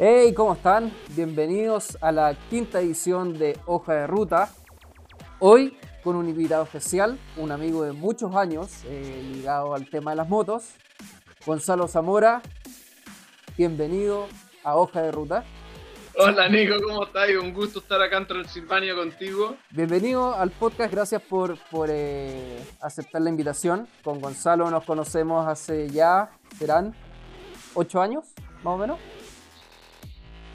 Hey, ¿cómo están? Bienvenidos a la quinta edición de Hoja de Ruta. Hoy con un invitado especial, un amigo de muchos años eh, ligado al tema de las motos, Gonzalo Zamora. Bienvenido a Hoja de Ruta. Hola Nico, ¿cómo estás? Un gusto estar acá en Transilvania contigo. Bienvenido al podcast, gracias por, por eh, aceptar la invitación. Con Gonzalo nos conocemos hace ya, serán ocho años, más o menos.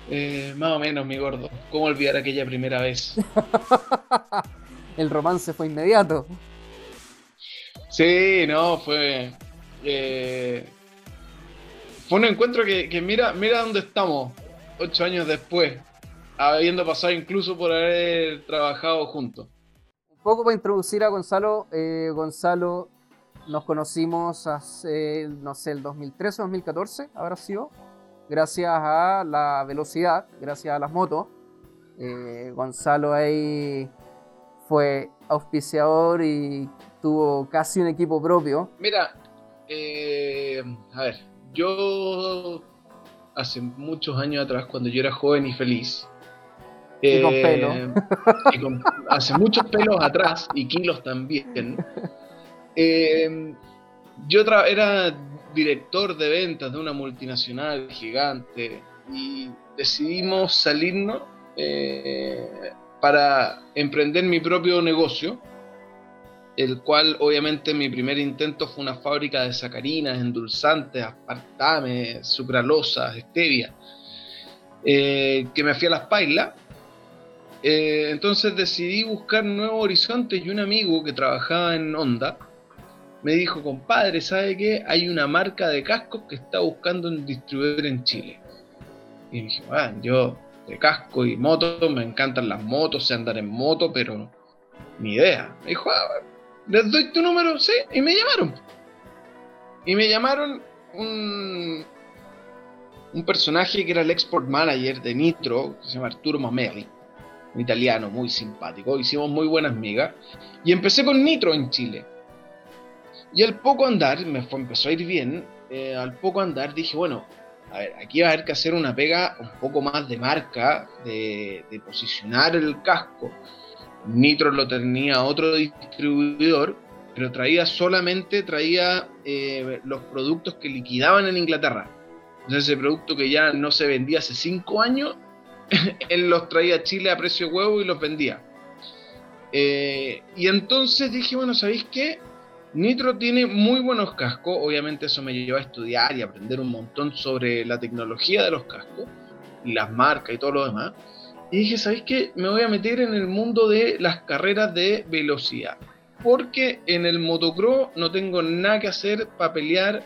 Eh, más o menos, mi gordo. ¿Cómo olvidar aquella primera vez? El romance fue inmediato. Sí, no, fue. Eh, fue un encuentro que, mira, mira dónde estamos, ocho años después, habiendo pasado incluso por haber trabajado juntos. Un poco para introducir a Gonzalo, eh, Gonzalo nos conocimos hace, no sé, el 2013 o 2014, habrá sido gracias a la velocidad, gracias a las motos. Eh, Gonzalo ahí fue auspiciador y tuvo casi un equipo propio. Mira, eh, a ver, yo hace muchos años atrás, cuando yo era joven y feliz, y con eh, pelo. hace muchos pelos atrás y kilos también. yo era director de ventas de una multinacional gigante y decidimos salirnos eh, para emprender mi propio negocio, el cual obviamente mi primer intento fue una fábrica de sacarinas, endulzantes, aspartame, sucralosas, stevia, eh, que me hacía las pailas. Eh, entonces decidí buscar nuevos horizontes y un amigo que trabajaba en Honda, me dijo, compadre, ¿sabe qué? Hay una marca de cascos que está buscando un distribuidor en Chile. Y dije, bueno, yo de casco y motos, me encantan las motos, sé andar en moto, pero ni idea. Me dijo, ah, les doy tu número, sí, y me llamaron. Y me llamaron un, un personaje que era el export manager de Nitro, que se llama Arturo Mameli, un italiano muy simpático. Hicimos muy buenas migas. Y empecé con Nitro en Chile. Y al poco andar, me empezó a ir bien, eh, al poco andar dije, bueno, a ver, aquí va a haber que hacer una pega un poco más de marca, de, posicionar el casco. Nitro lo tenía otro distribuidor, pero traía solamente, traía eh, los productos que liquidaban en Inglaterra. Entonces ese producto que ya no se vendía hace cinco años, él los traía a Chile a precio huevo y los vendía. Eh, y entonces dije, bueno, ¿sabéis qué? Nitro tiene muy buenos cascos, obviamente eso me llevó a estudiar y aprender un montón sobre la tecnología de los cascos y las marcas y todo lo demás. Y dije, ¿sabéis qué? Me voy a meter en el mundo de las carreras de velocidad. Porque en el motocross no tengo nada que hacer para pelear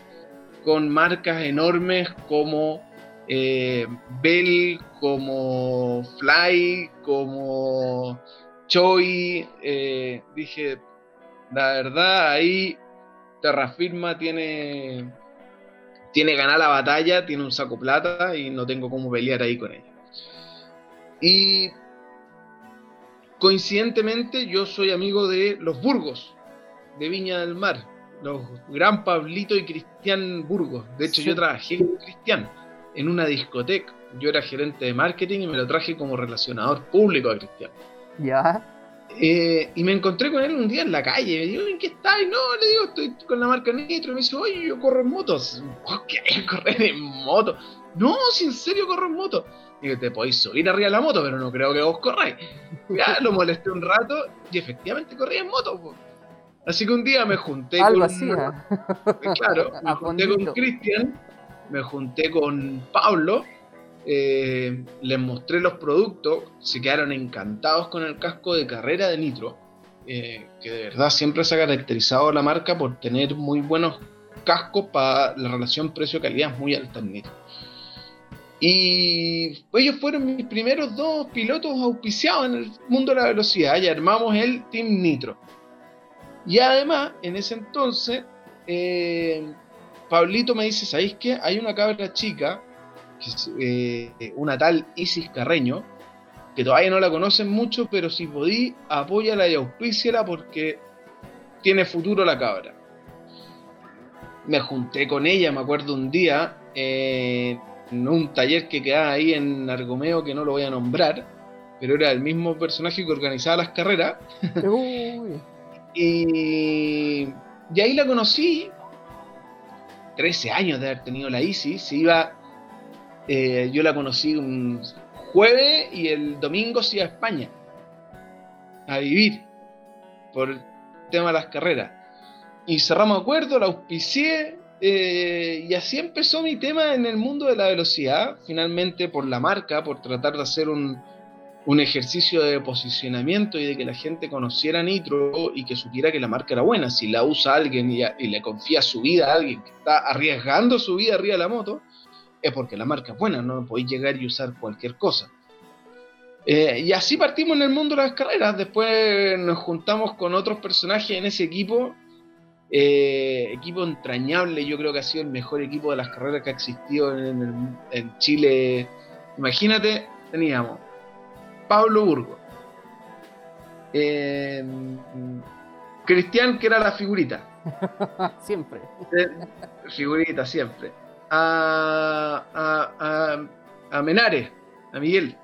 con marcas enormes como eh, Bell, como Fly, como Choi. Eh, dije, la verdad, ahí Terrafirma tiene, tiene ganar la batalla, tiene un saco plata y no tengo cómo pelear ahí con ella. Y coincidentemente yo soy amigo de los Burgos, de Viña del Mar, los gran Pablito y Cristian Burgos. De hecho, yo trabajé con Cristian en una discoteca. Yo era gerente de marketing y me lo traje como relacionador público a Cristian. Ya. Eh, y me encontré con él un día en la calle. Me digo, ¿en qué estás? No, le digo, estoy con la marca Nitro. Y me dice, oye, yo corro en motos. ¿Qué? ¿Correr en moto? No, si en serio corro en moto. Digo, te podéis subir arriba de la moto, pero no creo que vos corráis. Ya lo molesté un rato y efectivamente corría en moto. Así que un día me junté Algo con. Así, Claro, me junté con Cristian, me junté con Pablo eh, les mostré los productos, se quedaron encantados con el casco de carrera de Nitro, eh, que de verdad siempre se ha caracterizado la marca por tener muy buenos cascos para la relación precio-calidad muy alta en Nitro. Y ellos fueron mis primeros dos pilotos auspiciados en el mundo de la velocidad y armamos el Team Nitro. Y además, en ese entonces, eh, Pablito me dice, ¿sabéis qué? Hay una cabra chica eh, una tal Isis Carreño, que todavía no la conocen mucho, pero si podí, apóyala y auspíciala porque tiene futuro la cabra. Me junté con ella, me acuerdo un día, eh, un taller que quedaba ahí en Argomeo que no lo voy a nombrar, pero era el mismo personaje que organizaba las carreras. y, y ahí la conocí, 13 años de haber tenido la ISIS, se iba, eh, yo la conocí un jueves y el domingo iba a España a vivir por el tema de las carreras. Y cerramos acuerdo, la auspicié, eh, y así empezó mi tema en el mundo de la velocidad, finalmente por la marca, por tratar de hacer un, un ejercicio de posicionamiento y de que la gente conociera Nitro y que supiera que la marca era buena. Si la usa alguien y, le confía su vida a alguien que está arriesgando su vida arriba de la moto, es porque la marca es buena, no podéis llegar y usar cualquier cosa. Eh, y así partimos en el mundo de las carreras. Después nos juntamos con otros personajes en ese equipo. Eh, equipo entrañable, yo creo que ha sido el mejor equipo de las carreras que ha existido en, en Chile. Imagínate, teníamos Pablo Burgo. Eh, Cristian, que era la figurita. siempre. Eh, figurita, siempre. A, a, a, Menares, a Miguel.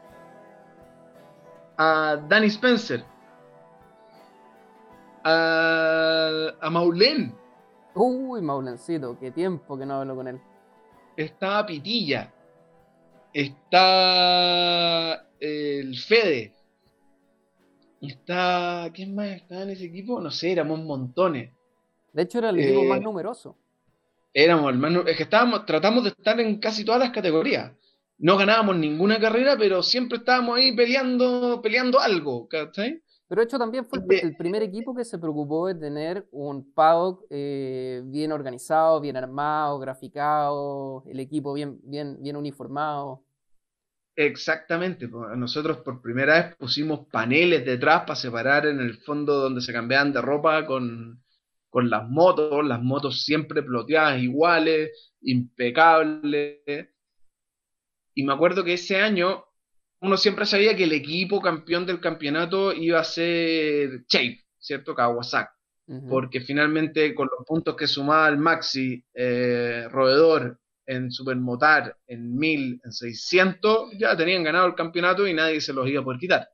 A Danny Spencer. A, a Maulén. Uy, Maulencito, qué tiempo que no hablo con él. Estaba Pitilla. Está el Fede. Está. ¿Quién más estaba en ese equipo? No sé, éramos montones. De hecho, era el equipo más eh, numeroso. Éramos el más Es que estábamos, tratamos de estar en casi todas las categorías. No ganábamos ninguna carrera, pero siempre estábamos ahí peleando, peleando algo, ¿cachai? Pero de hecho también fue el, primer equipo que se preocupó de tener un paddock eh, bien organizado, bien armado, graficado, el equipo bien, bien, bien uniformado. Exactamente, nosotros por primera vez pusimos paneles detrás para separar en el fondo donde se cambiaban de ropa con, las motos, las motos siempre ploteadas iguales, impecables. Y me acuerdo que ese año uno siempre sabía que el equipo campeón del campeonato iba a ser Shape, ¿cierto? Kawasaki. Porque finalmente con los puntos que sumaba el Maxi, eh, Roedor en Supermotar, en 1000, en 600, ya tenían ganado el campeonato y nadie se los iba a poder quitar.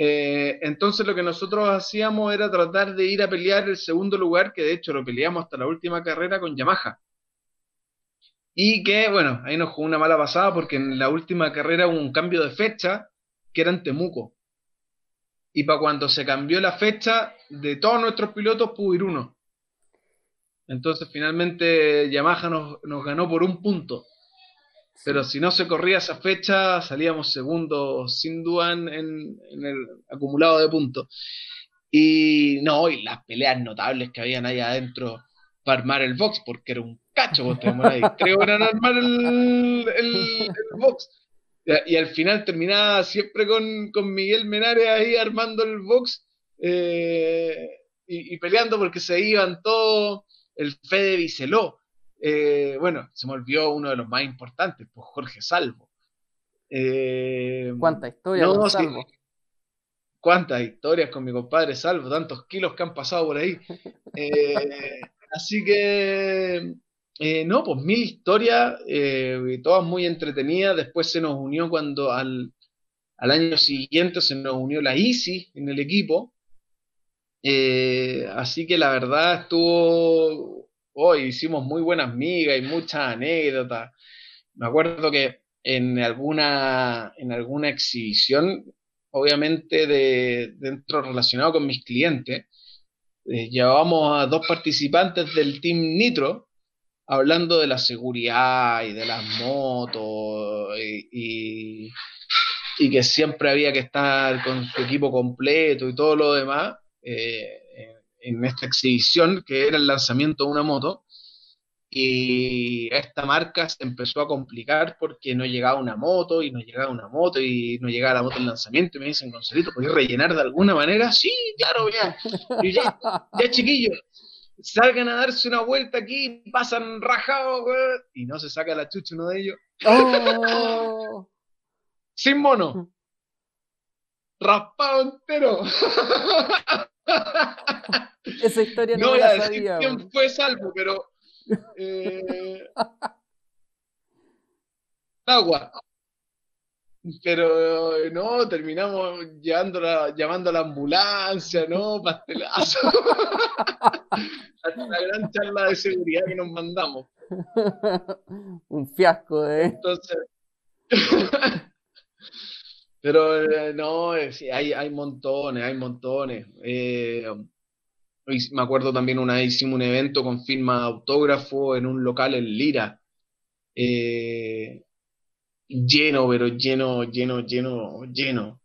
Eh, entonces lo que nosotros hacíamos era tratar de ir a pelear el segundo lugar, que de hecho lo peleamos hasta la última carrera con Yamaha. Y que, bueno, ahí nos jugó una mala pasada porque en la última carrera hubo un cambio de fecha que era en Temuco. Y para cuando se cambió la fecha, de todos nuestros pilotos pudo ir uno. Entonces finalmente Yamaha nos, ganó por un punto. Pero si no se corría esa fecha, salíamos segundos sin duda en, el acumulado de puntos. Y no, y las peleas notables que habían ahí adentro para armar el box, porque era un cacho, ahí. Creo que armar el, box. Y al final terminaba siempre con, Miguel Menares ahí armando el box eh, y, y, peleando porque se iban todos el Fede Biceló. Eh, bueno, se me olvidó uno de los más importantes, pues Jorge Salvo. Eh, ¿Cuántas historias con Salvo? ¿Cuántas historias con mi compadre Salvo? Tantos kilos que han pasado por ahí. Eh, así que, no, pues mil historias, todas muy entretenidas. Después se nos unió cuando al, al año siguiente se nos unió la ISIS en el equipo. Eh, así que la verdad estuvo, hoy hicimos muy buenas migas y muchas anécdotas. Me acuerdo que en alguna, en alguna exhibición, obviamente de, dentro relacionado con mis clientes, eh, llevábamos a dos participantes del Team Nitro hablando de la seguridad y de las motos y, y que siempre había que estar con su equipo completo y todo lo demás. Eh, en esta exhibición, que era el lanzamiento de una moto. Y esta marca se empezó a complicar porque no llegaba una moto y no llegaba una moto y no llegaba la moto en lanzamiento. Y me dicen, Gonzalito, ¿podés rellenar de alguna manera? Sí, claro, ya. ya, ya chiquillos, salgan a darse una vuelta aquí, pasan rajados, y no se saca la chucha uno de ellos. Oh. Sin mono. Raspado entero. Esa historia no, la, la sabía. fue salvo, pero. Eh, agua. Pero no, terminamos llamando a la ambulancia, ¿no? Pastelazo. la gran charla de seguridad que nos mandamos. Un fiasco, ¿eh? Entonces. Pero eh, no, eh, hay, hay montones, hay montones. Eh, me acuerdo también una vez hicimos un evento con firma autógrafo en un local en Lira. lleno, pero lleno, lleno, lleno, lleno.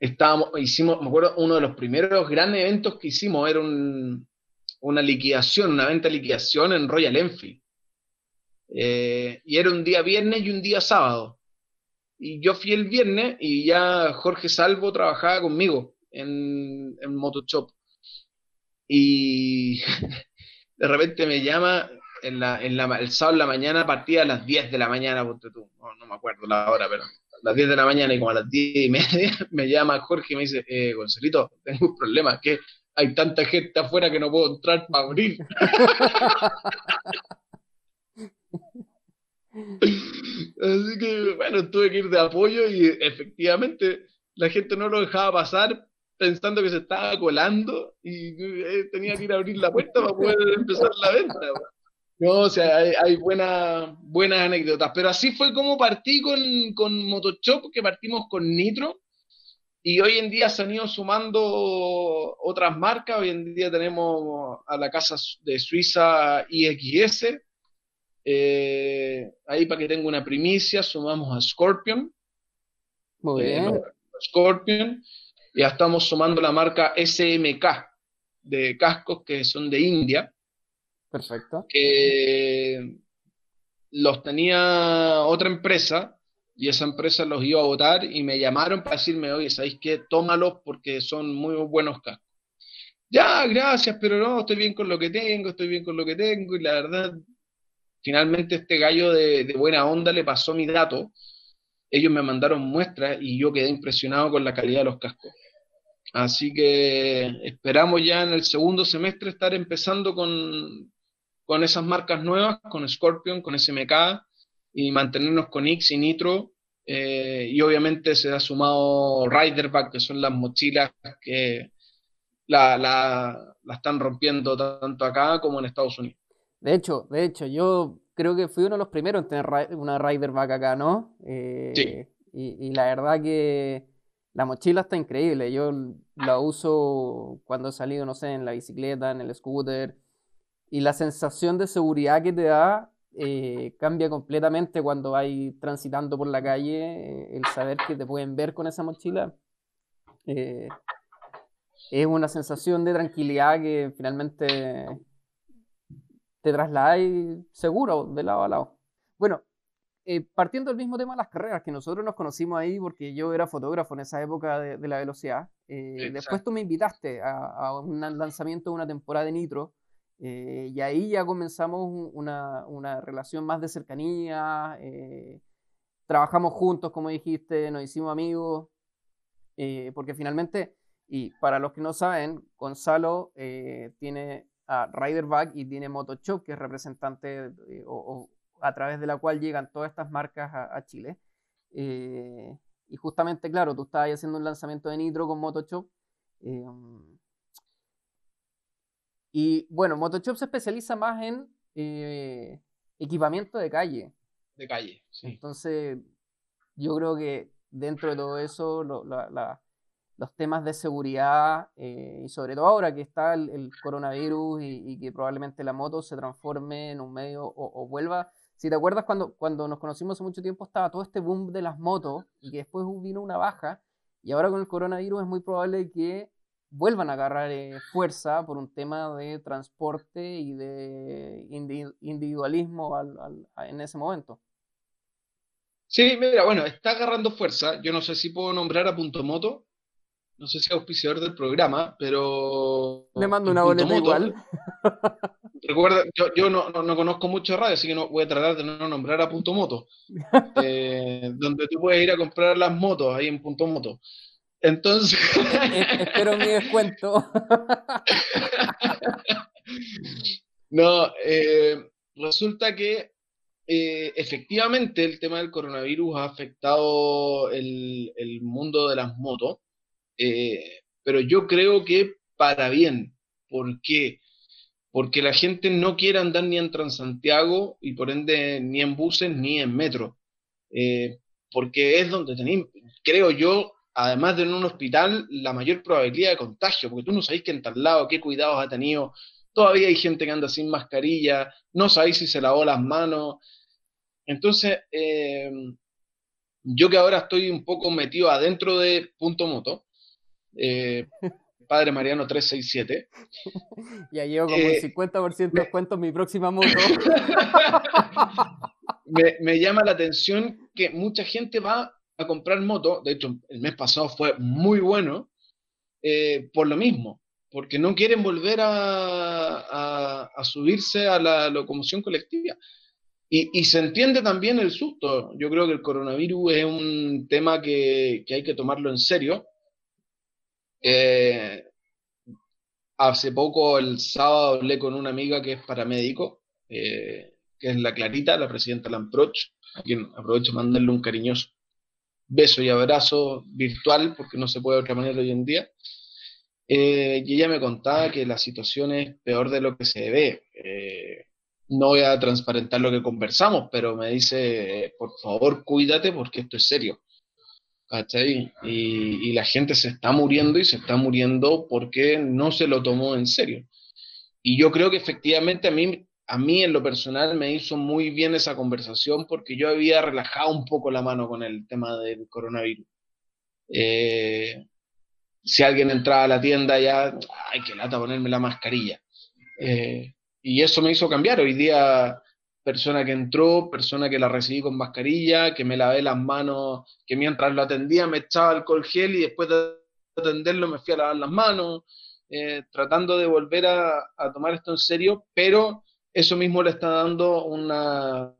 Estábamos, hicimos, me acuerdo, uno de los primeros grandes eventos que hicimos era una liquidación, una venta de liquidación en Royal Enfield. y era un día viernes y un día sábado. Y yo fui el viernes y ya Jorge Salvo trabajaba conmigo en, en Motoshop. Y de repente me llama en la, en la, el sábado en la mañana, partida a las 10 de la mañana, No, no, me acuerdo la hora, pero a las 10 de la mañana y como a las 10 y media me llama Jorge y me dice, eh, Gonzalito, tengo un problema, que hay tanta gente afuera que no puedo entrar para abrir. Así que, bueno, tuve que ir de apoyo y efectivamente la gente no lo dejaba pasar pensando que se estaba colando y eh, tenía que ir a abrir la puerta para poder empezar la venta. No, o sea, hay, buenas, buenas anécdotas. Pero así fue como partí con, con Motoshop, que partimos con Nitro. Y hoy en día se han ido sumando otras marcas. Hoy en día tenemos a la casa de Suiza IXS, eh, ahí para que tenga una primicia, sumamos a Scorpion. Muy eh, bien. Scorpion. Ya estamos sumando la marca SMK de cascos que son de India. Perfecto. Que los tenía otra empresa y esa empresa los iba a votar y me llamaron para decirme, oye, ¿sabéis qué? Tómalos porque son muy buenos cascos. Ya, gracias, pero no, estoy bien con lo que tengo, estoy bien con lo que tengo y la verdad Finalmente este gallo de, buena onda le pasó mi dato, ellos me mandaron muestras y yo quedé impresionado con la calidad de los cascos. Así que esperamos ya en el segundo semestre estar empezando con, con esas marcas nuevas, con Scorpion, con SMK y mantenernos con X y Nitro. Eh, y obviamente se ha sumado Riderback, que son las mochilas que la, la, la están rompiendo tanto acá como en Estados Unidos. De hecho, de hecho, yo creo que fui uno de los primeros en tener una Riderback acá, ¿no? Eh, sí. Y, la verdad que la mochila está increíble. Yo la uso cuando he salido, no sé, en la bicicleta, en el scooter. Y la sensación de seguridad que te da eh, cambia completamente cuando vas transitando por la calle. el saber que te pueden ver con esa mochila. Eh, es una sensación de tranquilidad que finalmente te trasladáis seguro de lado a lado. Bueno, eh, partiendo del mismo tema de las carreras, que nosotros nos conocimos ahí porque yo era fotógrafo en esa época de, la velocidad. Eh, después tú me invitaste a, un lanzamiento de una temporada de Nitro. Eh, y ahí ya comenzamos una, una, relación más de cercanía. trabajamos juntos, como dijiste, nos hicimos amigos. porque finalmente, y para los que no saben, Gonzalo tiene a Riderback y tiene Motoshop, que es representante eh, o, a través de la cual llegan todas estas marcas a, Chile. Eh, y justamente, claro, tú estabas haciendo un lanzamiento de Nitro con Motoshop. Eh, y bueno, Motoshop se especializa más en equipamiento de calle. De calle, sí. Entonces, yo creo que dentro de todo eso, la, los temas de seguridad eh, y sobre todo ahora que está el, coronavirus y, que probablemente la moto se transforme en un medio o, vuelva. Si te acuerdas cuando, cuando nos conocimos hace mucho tiempo estaba todo este boom de las motos y que después vino una baja y ahora con el coronavirus es muy probable que vuelvan a agarrar eh, fuerza por un tema de transporte y de individualismo en ese momento. Sí, mira, bueno, está agarrando fuerza. Yo no sé si puedo nombrar a Punto Moto, no sé si es auspiciador del programa, pero. Le mando una boleta igual. Recuerda, yo, no, conozco mucho radio, así que no voy a tratar de no nombrar a Punto Moto. Eh, donde tú puedes ir a comprar las motos ahí en Punto Moto. Entonces. Espero mi descuento. no, eh, resulta que eh, efectivamente el tema del coronavirus ha afectado el, mundo de las motos, eh, pero yo creo que para bien. ¿Por qué? Porque la gente no quiere andar ni en Transantiago y por ende ni en buses ni en metro. Eh, porque es donde tenemos, creo yo, además de en un hospital, la mayor probabilidad de contagio, porque tú no sabes que en tal lado, qué cuidados ha tenido. Todavía hay gente que anda sin mascarilla, no sabéis si se lavó las manos. Entonces, eh, yo que ahora estoy un poco metido adentro de Punto Moto, eh, Padre Mariano 367. Ya llevo como el 50% eh, de descuento en mi próxima moto. me, llama la atención que mucha gente va a comprar moto, de hecho el mes pasado fue muy bueno, por lo mismo, porque no quieren volver a, a subirse a la locomoción colectiva. Y, se entiende también el susto. Yo creo que el coronavirus es un tema que, hay que tomarlo en serio. Eh, hace poco, el sábado, hablé con una amiga que es paramédico, eh, que es la Clarita, la presidenta Lamproch, a quien aprovecho mandarle un cariñoso beso y abrazo virtual, porque no se puede de otra manera hoy en día. Eh, y ella me contaba que la situación es peor de lo que se ve no voy a transparentar lo que conversamos, pero me dice, por favor, cuídate porque esto es serio. Y, la gente se está muriendo y se está muriendo porque no se lo tomó en serio. Y yo creo que efectivamente a mí, a mí en lo personal me hizo muy bien esa conversación porque yo había relajado un poco la mano con el tema del coronavirus. Eh, si alguien entraba a la tienda ya, ay, qué lata ponerme la mascarilla. Eh, y eso me hizo cambiar. Hoy día, persona que entró, persona que la recibí con mascarilla, que me lavé las manos, que mientras lo atendía me echaba alcohol gel y después de atenderlo me fui a lavar las manos, eh, tratando de volver a, tomar esto en serio, pero eso mismo le está dando una,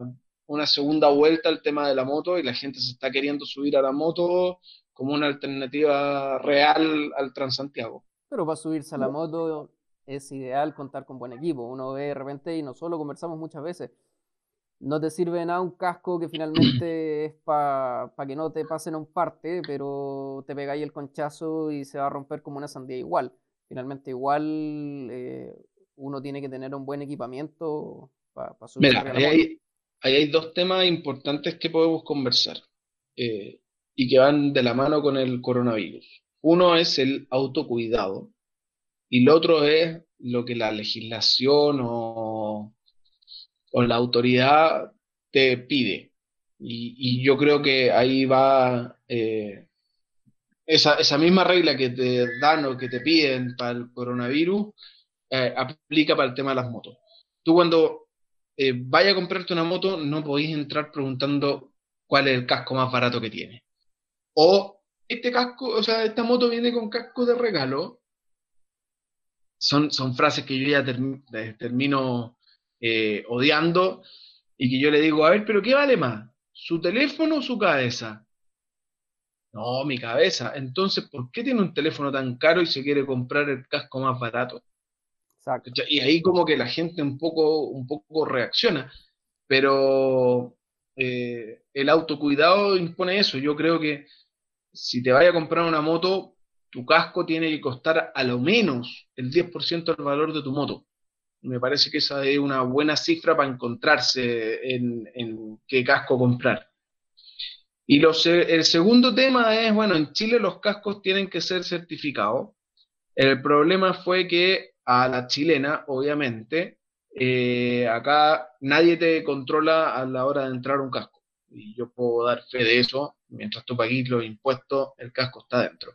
una segunda vuelta al tema de la moto y la gente se está queriendo subir a la moto como una alternativa real al Transantiago. Pero para subirse a la moto es ideal contar con buen equipo. Uno ve de repente, y nosotros conversamos muchas veces, no te sirve nada un casco que finalmente es para que no te pasen a un parte, pero te pegáis el conchazo y se va a romper como una sandía igual. Finalmente igual eh, uno tiene que tener un buen equipamiento para subir. Mira, ahí hay, hay, dos temas importantes que podemos conversar eh, y que van de la mano con el coronavirus. Uno es el autocuidado, y lo otro es lo que la legislación o, la autoridad te pide. Y, yo creo que ahí va eh, esa, misma regla que te dan o que te piden para el coronavirus, eh, aplica para el tema de las motos. Tú cuando eh, vayas a comprarte una moto, no podéis entrar preguntando cuál es el casco más barato que tiene. O este casco, o sea, esta moto viene con casco de regalo, son, son frases que yo ya termino eh, odiando y que yo le digo, a ver, pero ¿qué vale más? ¿Su teléfono o su cabeza? No, mi cabeza. Entonces, ¿por qué tiene un teléfono tan caro y se quiere comprar el casco más barato? Exacto. Y ahí como que la gente un poco, un poco reacciona. Pero eh, el autocuidado impone eso. Yo creo que si te vaya a comprar una moto, tu casco tiene que costar a lo menos el 10% del valor de tu moto. Me parece que esa es una buena cifra para encontrarse en, qué casco comprar. Y el segundo tema es, bueno, en Chile los cascos tienen que ser certificados. El problema fue que a la chilena, obviamente, eh, acá nadie te controla a la hora de entrar un casco. Y yo puedo dar fe de eso. Mientras tú pagues los impuestos, el casco está dentro.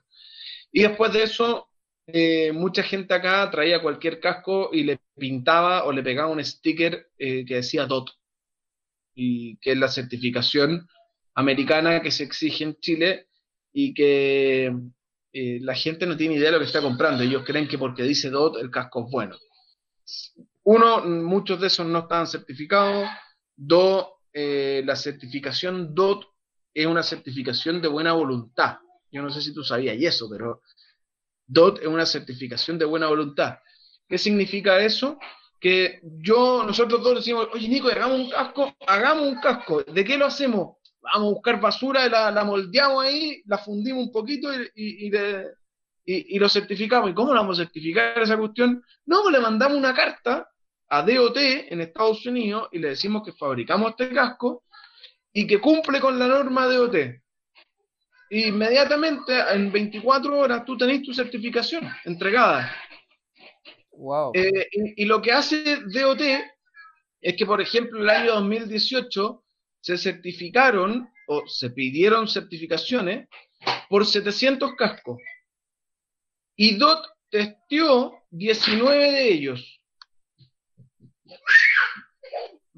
Y después de eso, eh, mucha gente acá traía cualquier casco y le pintaba o le pegaba un sticker eh, que decía DOT, y que es la certificación americana que se exige en Chile y que eh, la gente no tiene idea de lo que está comprando. Ellos creen que porque dice DOT el casco es bueno. Uno, muchos de esos no estaban certificados. Dos, la certificación DOT es una certificación de buena voluntad. Yo no sé si tú sabías eso, pero DOT es una certificación de buena voluntad. ¿Qué significa eso? que yo, nosotros todos decimos, oye Nico, hagamos un casco, hagamos un casco. ¿De qué lo hacemos? Vamos a buscar basura, la, la moldeamos ahí, la fundimos un poquito y, y, lo certificamos. ¿Y cómo lo vamos a certificar esa cuestión? No, pues le mandamos una carta a DOT en Estados Unidos y le decimos que fabricamos este casco y que cumple con la norma DOT. Inmediatamente, en 24 horas, tú tenés tu certificación entregada. Wow. Eh, y, lo que hace DOT es que, por ejemplo, el año 2018 se certificaron o se pidieron certificaciones por 700 cascos. Y DOT testió 19 de ellos.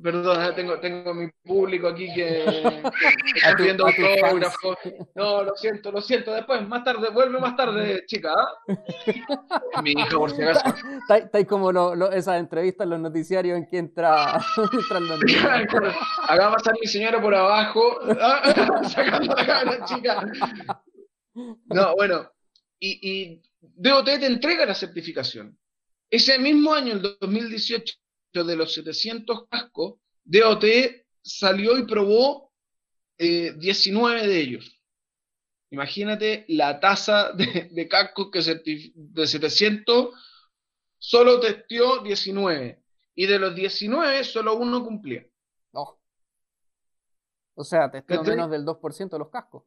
Perdón, tengo, tengo mi público aquí que, está viendo autógrafos. No, lo siento, lo siento. Después, más tarde, vuelve más tarde, chica. ¿ah? Mi hija, por si acaso. Está como lo, esas entrevistas en los noticiarios en que entra, entra Acá pasar mi señora por abajo, ¿ah? sacando la cara, chica. No, bueno, y, y DOT te entrega la certificación. Ese mismo año, el 2018, de los 700 cascos, DOT salió y probó 19 eh, de ellos. Imagínate la tasa de, cascos que de 700 solo testió 19. Y de los 19, solo uno cumplía. O sea, testió menos del 2% de los cascos.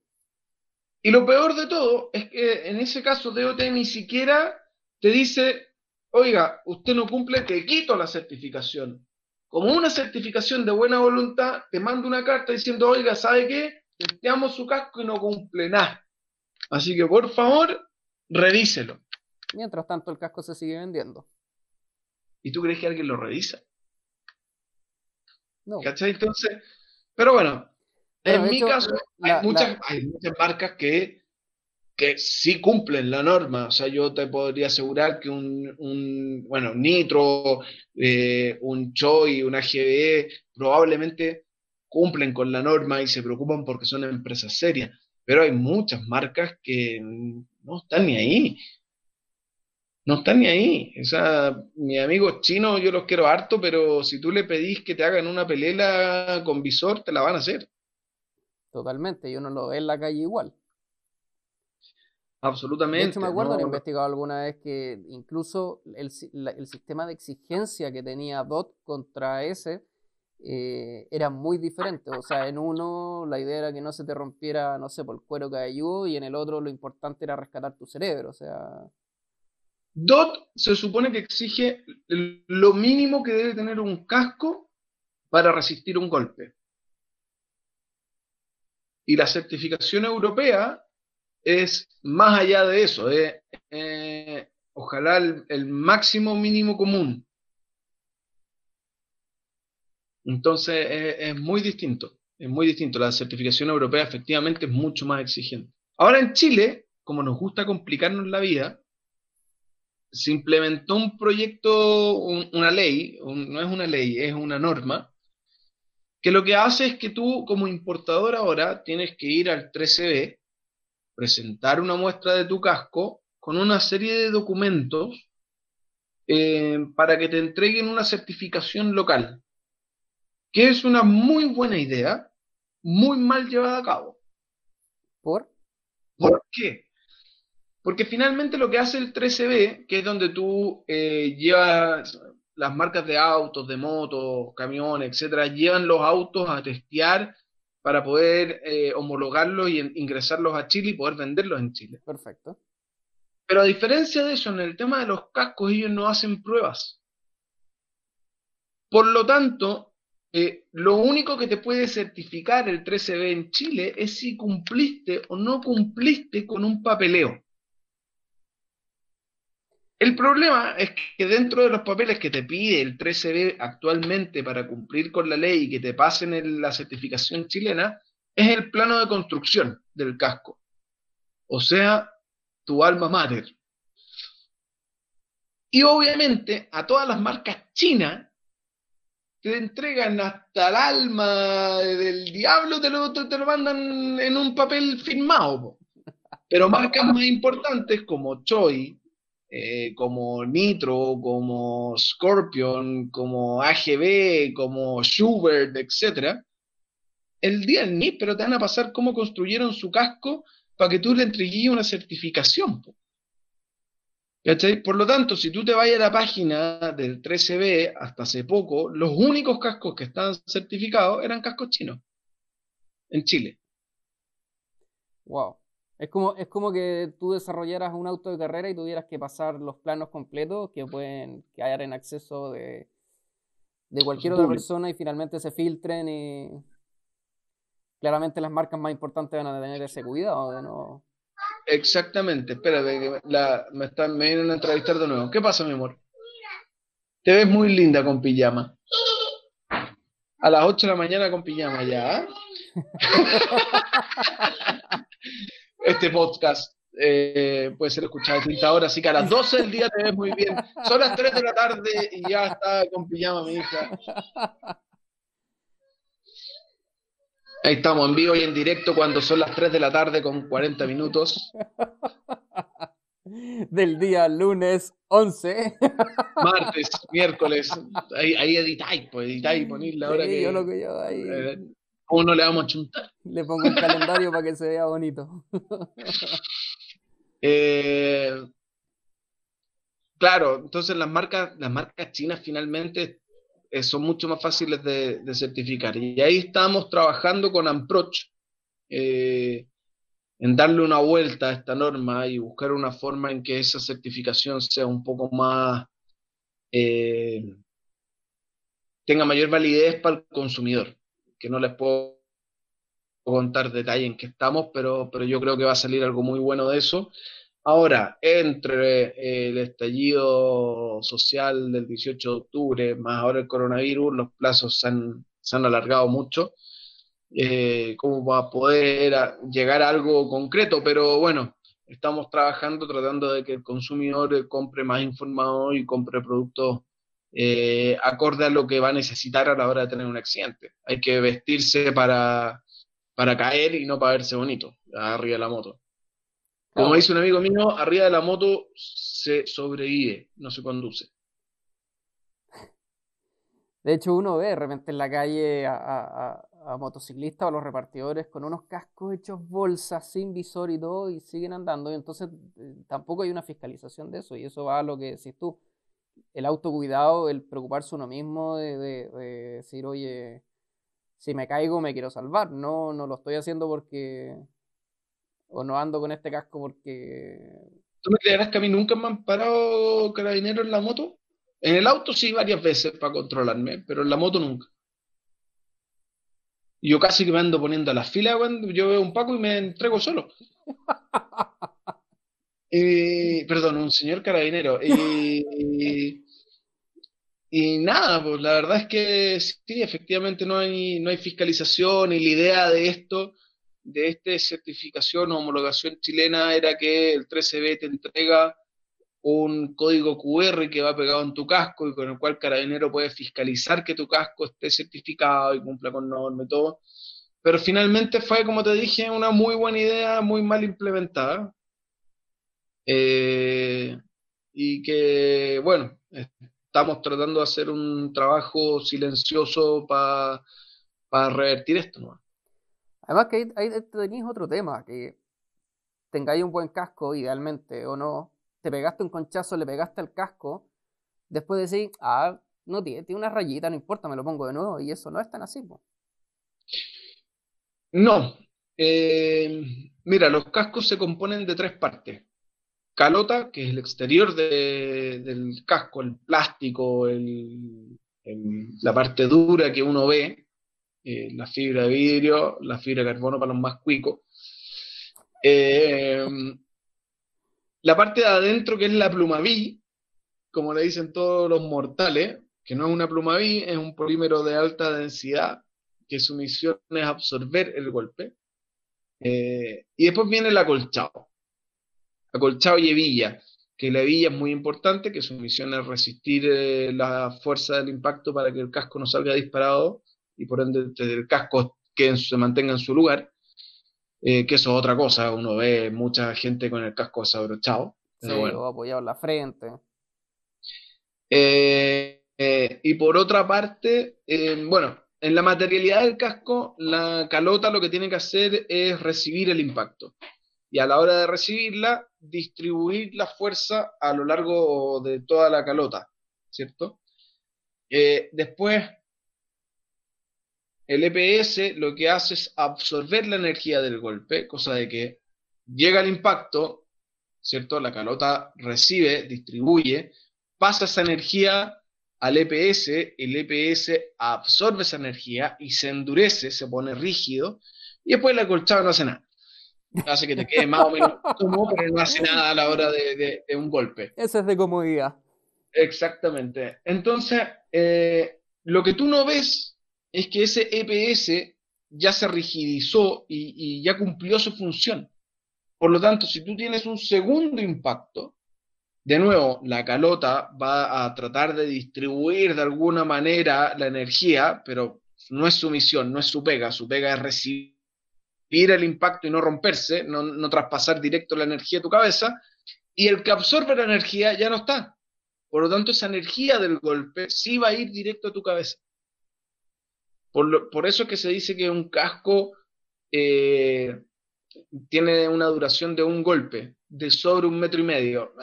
Y lo peor de todo es que en ese caso DOT ni siquiera te dice oiga, usted no cumple, te quito la certificación. Como una certificación de buena voluntad, te mando una carta diciendo, oiga, ¿sabe qué? Testeamos su casco y no cumple nada. Así que, por favor, revíselo. Mientras tanto, el casco se sigue vendiendo. ¿Y tú crees que alguien lo revisa? No. ¿Cachai? Entonces, pero bueno, en mi caso, hay, muchas, hay muchas marcas que que sí cumplen la norma. O sea, yo te podría asegurar que un, bueno, Nitro, eh, un Choi, una GBE, probablemente cumplen con la norma y se preocupan porque son empresas serias. Pero hay muchas marcas que no están ni ahí. No están ni ahí. O sea, mis amigos chinos yo los quiero harto, pero si tú le pedís que te hagan una pelela con visor, te la van a hacer. Totalmente, yo no lo ve en la calle igual. Absolutamente. De hecho, me acuerdo he investigado alguna vez que incluso el, sistema de exigencia que tenía DOT contra ese eh, era muy diferente. O sea, en uno la idea era que no se te rompiera, no sé, por el cuero cabelludo y en el otro lo importante era rescatar tu cerebro. O sea. DOT se supone que exige lo mínimo que debe tener un casco para resistir un golpe. Y la certificación europea es más allá de eso, eh, eh, ojalá el, máximo mínimo común. Entonces es, muy distinto, es muy distinto. La certificación europea efectivamente es mucho más exigente. Ahora en Chile, como nos gusta complicarnos la vida, se implementó un proyecto, una ley, no es una ley, es una norma, que lo que hace es que tú como importador ahora tienes que ir al 13B presentar una muestra de tu casco con una serie de documentos eh, para que te entreguen una certificación local, que es una muy buena idea, muy mal llevada a cabo. ¿Por? ¿Por qué? Porque finalmente lo que hace el 13B, que es donde tú eh, llevas las marcas de autos, de motos, camiones, etcétera, llevan los autos a testear para poder eh, homologarlos y ingresarlos a Chile y poder venderlos en Chile. Perfecto. Pero a diferencia de eso, en el tema de los cascos, ellos no hacen pruebas. Por lo tanto, eh, lo único que te puede certificar el 13B en Chile es si cumpliste o no cumpliste con un papeleo. El problema es que dentro de los papeles que te pide el 13B actualmente para cumplir con la ley y que te pasen en la certificación chilena, es el plano de construcción del casco. O sea, tu alma mater. Y obviamente a todas las marcas chinas te entregan hasta el alma del diablo, te lo, te lo mandan en un papel firmado. Pero marcas más importantes como Choi, eh, como Nitro, como Scorpion, como AGB, como Schubert, etc., el día del NIP, pero te van a pasar cómo construyeron su casco para que tú le entregues una certificación. Por lo tanto, si tú te vas a la página del 13B hasta hace poco, los únicos cascos que estaban certificados eran cascos chinos en Chile. Wow. Es como, es como que tú desarrollaras un auto de carrera y tuvieras que pasar los planos completos que pueden que hayan en acceso de, de cualquier otra persona y finalmente se filtren y claramente las marcas más importantes van a tener ese cuidado de no Exactamente, espérate, la, me, están, me vienen a entrevistar de nuevo. ¿Qué pasa, mi amor? Te ves muy linda con pijama. A las 8 de la mañana con pijama ya. este podcast eh, puede ser escuchado a 30 horas, así que a las 12 del día te ves muy bien. Son las 3 de la tarde y ya está con pijama mi hija. Ahí estamos en vivo y en directo cuando son las 3 de la tarde con 40 minutos. Del día lunes 11. Martes, miércoles. Ahí, ahí editáis, pues editáis, ponéis la hora que. Yo lo que yo ahí. Eh, ¿Cómo no le vamos a chuntar? Le pongo un calendario para que se vea bonito. Eh, claro, entonces las marcas, las marcas chinas finalmente eh, son mucho más fáciles de, certificar. Y ahí estamos trabajando con Amproch eh, en darle una vuelta a esta norma y buscar una forma en que esa certificación sea un poco más, eh, tenga mayor validez para el consumidor, que no les puedo contar detalle en qué estamos, pero, pero yo creo que va a salir algo muy bueno de eso. Ahora, entre el estallido social del 18 de octubre, más ahora el coronavirus, los plazos se han, alargado mucho, eh, como para poder llegar a algo concreto, pero bueno, estamos trabajando tratando de que el consumidor compre más informado y compre productos eh, acorde a lo que va a necesitar a la hora de tener un accidente. Hay que vestirse para, para caer y no para verse bonito arriba de la moto. Como dice un amigo mío, arriba de la moto se sobrevive, no se conduce. De hecho, uno ve de repente en la calle a, motociclistas o a los repartidores con unos cascos hechos bolsas, sin visor y todo, y siguen andando. Y entonces eh, tampoco hay una fiscalización de eso. Y eso va a lo que decís tú. El autocuidado, el preocuparse uno mismo de, de decir, oye, si me caigo me quiero salvar. No, no lo estoy haciendo porque o no ando con este casco porque... ¿Tú me creerás que a mí nunca me han parado carabineros en la moto? En el auto sí varias veces para controlarme, pero en la moto nunca. Yo casi que me ando poniendo a la fila cuando yo veo un Paco y me entrego solo. Perdón, un señor carabinero. Y, y, nada, pues la verdad es que sí, efectivamente no hay, no hay fiscalización y la idea de esto de esta certificación o homologación chilena era que el 13B te entrega un código QR que va pegado en tu casco y con el cual Carabinero puede fiscalizar que tu casco esté certificado y cumpla con normas y todo. Pero finalmente fue, como te dije, una muy buena idea, muy mal implementada. Eh, y que, bueno, estamos tratando de hacer un trabajo silencioso para revertir esto. ¿no? Además que ahí, tenéis otro tema, que tengáis un buen casco, idealmente, o no, te pegaste un conchazo, le pegaste al casco, después decís, ah, no tiene, tiene una rayita, no importa, me lo pongo de nuevo, y eso no es tan así. No. Eh, mira, los cascos se componen de tres partes. Calota, que es el exterior del casco, el plástico, la parte dura que uno ve, eh, la fibra de vidrio, la fibra de carbono para los más cuicos. Eh, la parte de adentro, que es la plumaví, como le dicen todos los mortales, que no es una plumaví, es un polímero de alta densidad, que su misión es absorber el golpe. Eh, y después viene el acolchado. Acolchado y hebilla, que la hebilla es muy importante, que su misión es resistir la fuerza del impacto para que el casco no salga disparado y por ende el casco que se mantenga en su lugar, eh, que eso es otra cosa, uno ve mucha gente con el casco desabrochado, Sí, o apoyado en la frente. Eh, eh, y por otra parte, eh, bueno, en la materialidad del casco, la calota lo que tiene que hacer es recibir el impacto. Y a la hora de recibirla, distribuir la fuerza a lo largo de toda la calota, ¿cierto? después, el EPS lo que hace es absorber la energía del golpe, cosa de que llega el impacto, ¿cierto? La calota recibe, distribuye, pasa esa energía al EPS, el EPS absorbe esa energía y se endurece, se pone rígido, y después la colchada no hace nada. Hace que te quede más o menos cómodo, pero no hace nada a la hora de, un golpe. Eso es de comodidad. Exactamente. Entonces, eh, lo que tú no ves es que ese EPS ya se rigidizó y, ya cumplió su función. Por lo tanto, si tú tienes un segundo impacto, de nuevo, la calota va a tratar de distribuir de alguna manera la energía, pero no es su misión, no es su pega. Su pega es recibir el impacto y no romperse, no, no traspasar directo la energía a tu cabeza. Y el que absorbe la energía ya no está. Por lo tanto, esa energía del golpe sí va a ir directo a tu cabeza. Por, por eso es que se dice que un casco eh, tiene una duración de un golpe, de sobre un metro y medio.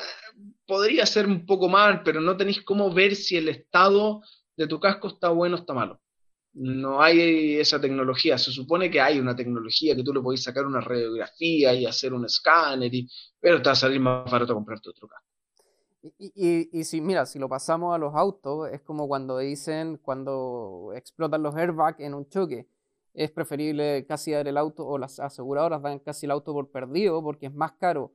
Podría ser un poco mal, pero no tenéis cómo ver si el estado de tu casco está bueno o está malo. No hay esa tecnología. Se supone que hay una tecnología que tú le podéis sacar una radiografía y hacer un escáner, y, pero te va a salir más barato comprarte otro casco. Y, si, mira, si lo pasamos a los autos, es como cuando dicen, cuando explotan los airbags en un choque, es preferible casi dar el auto, o las aseguradoras dan casi el auto por perdido, porque es más caro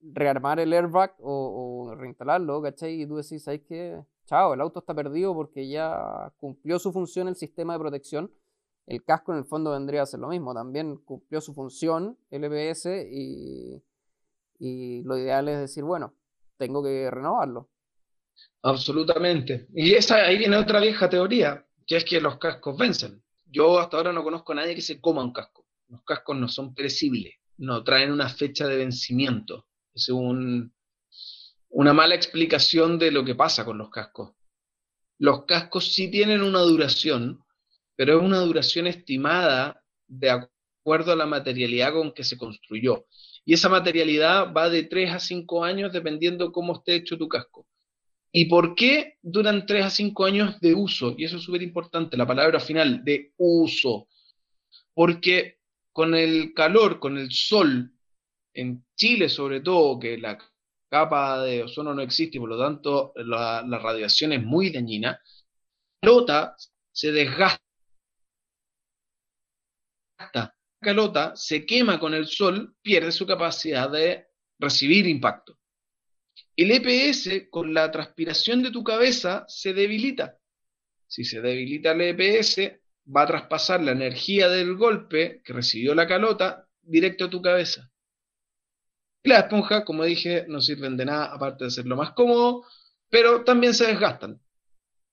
rearmar el airbag o, reinstalarlo, ¿cachai? Y tú decís, ¿sabes qué? Chao, el auto está perdido porque ya cumplió su función el sistema de protección. El casco en el fondo vendría a ser lo mismo, también cumplió su función el EBS y, y lo ideal es decir, bueno, tengo que renovarlo. Absolutamente. Y esa, ahí viene otra vieja teoría, que es que los cascos vencen. Yo hasta ahora no conozco a nadie que se coma un casco. Los cascos no son perecibles, no traen una fecha de vencimiento. Un, una mala explicación de lo que pasa con los cascos. Los cascos sí tienen una duración, pero es una duración estimada de acuerdo a la materialidad con que se construyó. Y esa materialidad va de 3 a 5 años dependiendo cómo esté hecho tu casco. ¿Y por qué duran 3 a 5 años de uso? Y eso es súper importante, la palabra final, de uso. Porque con el calor, con el sol, en Chile sobre todo, que la capa de ozono no existe por lo tanto la, la radiación es muy dañina, la pelota se desgasta calota se quema con el sol, pierde su capacidad de recibir impacto. El EPS, con la transpiración de tu cabeza, se debilita. Si se debilita el EPS, va a traspasar la energía del golpe que recibió la calota directo a tu cabeza. Y las esponjas, como dije, no sirven de nada aparte de ser lo más cómodo, pero también se desgastan.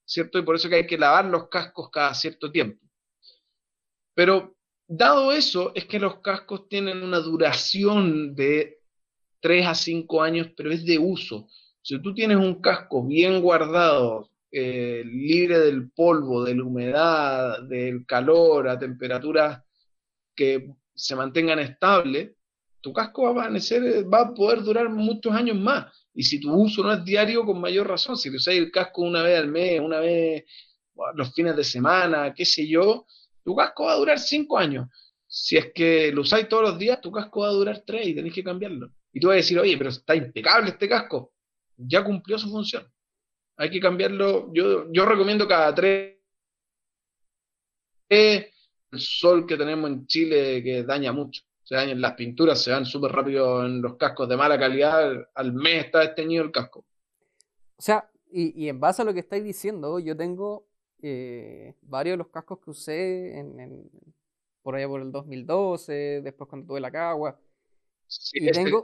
¿Cierto? Y por eso que hay que lavar los cascos cada cierto tiempo. Pero Dado eso, es que los cascos tienen una duración de 3 a 5 años, pero es de uso. Si tú tienes un casco bien guardado, eh, libre del polvo, de la humedad, del calor, a temperaturas que se mantengan estables, tu casco va a, va a poder durar muchos años más. Y si tu uso no es diario, con mayor razón. Si usáis el casco una vez al mes, una vez los fines de semana, qué sé yo, tu casco va a durar cinco años. Si es que lo usáis todos los días, tu casco va a durar tres y tenéis que cambiarlo. Y tú vas a decir, oye, pero está impecable este casco. Ya cumplió su función. Hay que cambiarlo. Yo, yo recomiendo cada tres. El sol que tenemos en Chile que daña mucho. Se dañan las pinturas, se van súper rápido en los cascos de mala calidad. Al mes está desteñido el casco. O sea, y, y en base a lo que estáis diciendo, yo tengo eh, varios de los cascos que usé en, por allá por el 2012, después cuando tuve la cagua.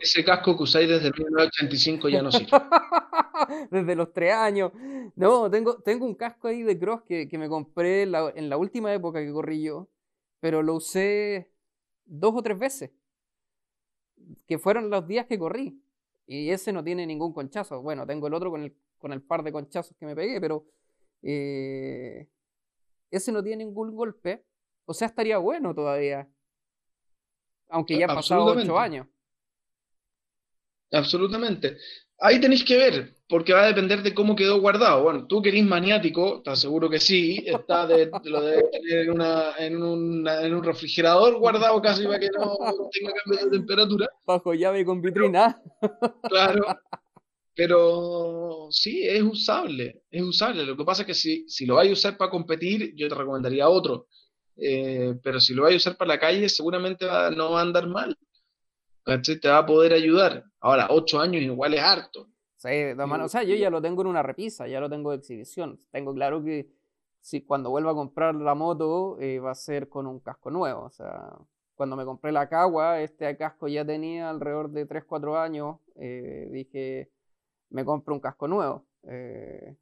ese, casco que usáis desde 1985 ya no sirve. desde los tres años. No, tengo, tengo un casco ahí de cross que, me compré en la, última época que corrí yo, pero lo usé dos o tres veces, que fueron los días que corrí. Y ese no tiene ningún conchazo. Bueno, tengo el otro con el, con el par de conchazos que me pegué, pero eh, ese no tiene ningún golpe. O sea, estaría bueno todavía. Aunque ya han pasado ocho años. Absolutamente. Ahí tenéis que ver, porque va a depender de cómo quedó guardado. Bueno, tú que eres maniático, estás seguro que sí, está de, lo de tener en, un refrigerador guardado casi para que no tenga cambio de temperatura. Bajo llave con vitrina. Claro. Pero sí, es usable, es usable. Lo que pasa es que si, si lo vais a usar para competir, yo te recomendaría otro. Eh, pero si lo vais a usar para la calle, seguramente no va a andar mal. Te va a poder ayudar. Ahora, ocho años igual es harto. Sí, o sea, yo ya lo tengo en una repisa, ya lo tengo de exhibición. Tengo claro que si cuando vuelva a comprar la moto eh, va a ser con un casco nuevo. O sea, cuando me compré la Cagua, este casco ya tenía alrededor de 3, 4 años. Eh, dije, me compro un casco nuevo. Eh,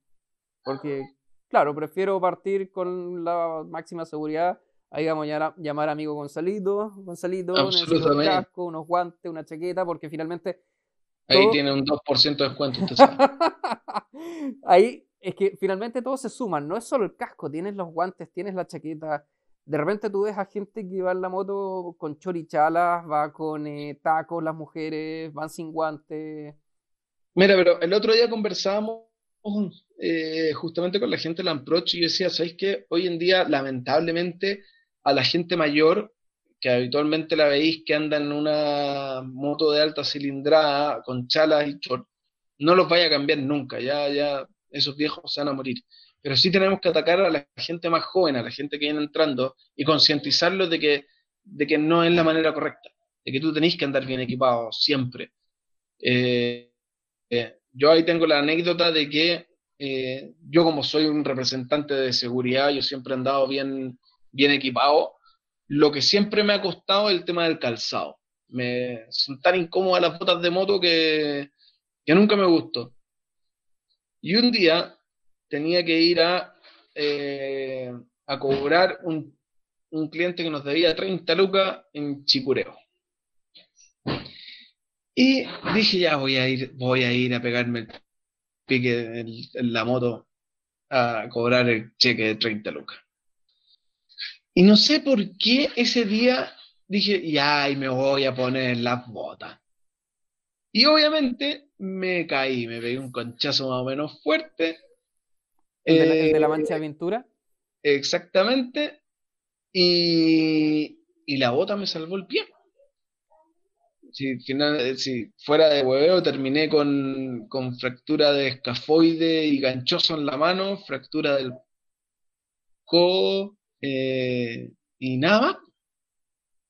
porque, claro, prefiero partir con la máxima seguridad Ahí vamos a llamar a amigo Gonzalito. Gonzalito, un casco, unos guantes, una chaqueta, porque finalmente. Ahí tiene un 2% de descuento, Ahí es que finalmente todo se suma. No es solo el casco, tienes los guantes, tienes la chaqueta. De repente tú ves a gente que va en la moto con chorichalas, va con eh, tacos, las mujeres, van sin guantes. Mira, pero el otro día conversábamos eh, justamente con la gente de la Amproch y yo decía, ¿sabéis que hoy en día, lamentablemente, a la gente mayor, que habitualmente la veis que anda en una moto de alta cilindrada con chalas y short, no los vaya a cambiar nunca, ya, ya esos viejos se van a morir. Pero sí tenemos que atacar a la gente más joven, a la gente que viene entrando y concientizarlos de que, de que no es la manera correcta, de que tú tenéis que andar bien equipado siempre. Eh, eh, yo ahí tengo la anécdota de que eh, yo como soy un representante de seguridad, yo siempre he andado bien, bien equipado. Lo que siempre me ha costado es el tema del calzado. Me, son tan incómodas las botas de moto que, que nunca me gustó. Y un día tenía que ir a, eh, a cobrar un, un, cliente que nos debía 30 lucas en Chicureo. Y dije, ya voy a ir, voy a ir a pegarme el pique en, la moto a cobrar el cheque de 30 lucas. Y no sé por qué ese día dije, ya, y me voy a poner las botas. Y obviamente me caí, me pegué un conchazo más o menos fuerte. ¿El de la, mancha de aventura? Exactamente. Y, y la bota me salvó el pie. Si, final, si fuera de hueveo, terminé con, con, fractura de escafoide y ganchoso en la mano, fractura del codo eh, y nada más.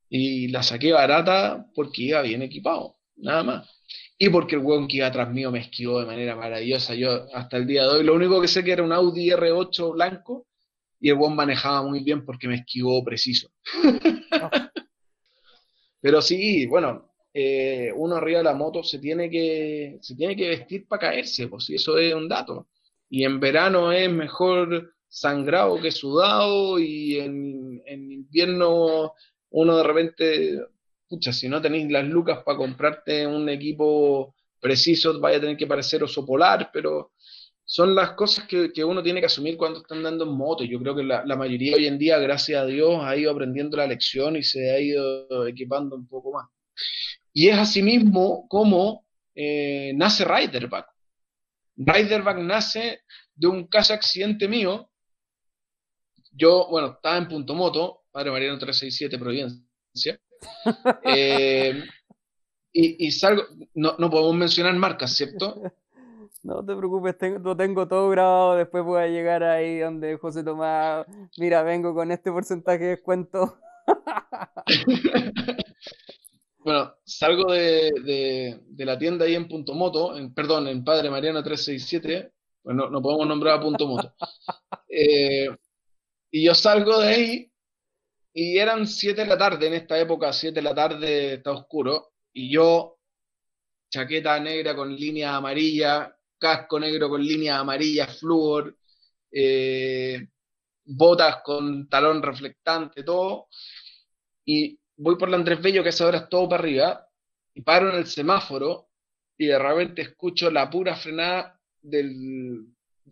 Y la saqué barata porque iba bien equipado, nada más. Y porque el hueón que iba atrás mío me esquivó de manera maravillosa. Yo hasta el día de hoy, lo único que sé que era un Audi R8 blanco y el hueón manejaba muy bien porque me esquivó preciso. Pero sí, bueno, eh, uno arriba de la moto se tiene que, se tiene que vestir para caerse, pues si eso es un dato. Y en verano es mejor sangrado que sudado y en, invierno uno de repente, pucha, si no tenéis las lucas para comprarte un equipo preciso, vaya a tener que parecer oso polar, pero son las cosas que, uno tiene que asumir cuando está andando en moto. Yo creo que la, la, mayoría hoy en día, gracias a Dios, ha ido aprendiendo la lección y se ha ido equipando un poco más. Y es asimismo como eh, nace Riderback. Riderback nace de un caso accidente mío. Yo, bueno, estaba en Punto Moto, Padre Mariano 367 Providencia. Eh, y, salgo, no, no, podemos mencionar marcas, ¿cierto? No te preocupes, tengo, lo tengo todo grabado. Después voy a llegar ahí donde José Tomás, mira, vengo con este porcentaje de descuento. Bueno, salgo de, la tienda ahí en Punto Moto, en, perdón, en Padre Mariano 367, pues no, no podemos nombrar a Punto Moto. Eh, y yo salgo de ahí y eran 7 de la tarde, en esta época 7 de la tarde está oscuro, y yo, chaqueta negra con línea amarilla, casco negro con línea amarilla, flúor, eh, botas con talón reflectante, todo, y voy por la Andrés Bello, que esa hora es todo para arriba, y paro en el semáforo y de repente escucho la pura frenada del